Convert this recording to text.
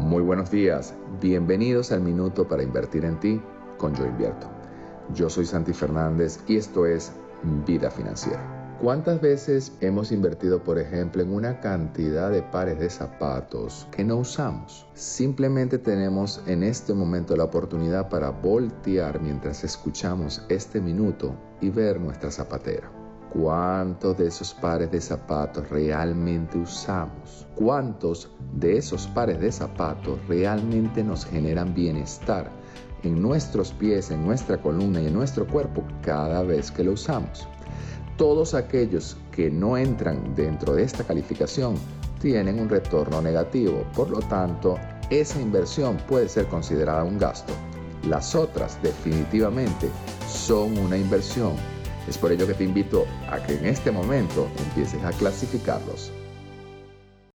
Muy buenos días, bienvenidos al Minuto para Invertir en Ti con Yo Invierto. Yo soy Santi Fernández y esto es Vida Financiera. ¿Cuántas veces hemos invertido, por ejemplo, en una cantidad de pares de zapatos que no usamos? Simplemente tenemos en este momento la oportunidad para voltear mientras escuchamos este minuto y ver nuestra zapatera. ¿Cuántos de esos pares de zapatos realmente usamos? ¿Cuántos de esos pares de zapatos realmente nos generan bienestar en nuestros pies, en nuestra columna y en nuestro cuerpo cada vez que lo usamos? Todos aquellos que no entran dentro de esta calificación tienen un retorno negativo, por lo tanto, esa inversión puede ser considerada un gasto. Las otras definitivamente son una inversión es por ello que te invito a que en este momento empieces a clasificarlos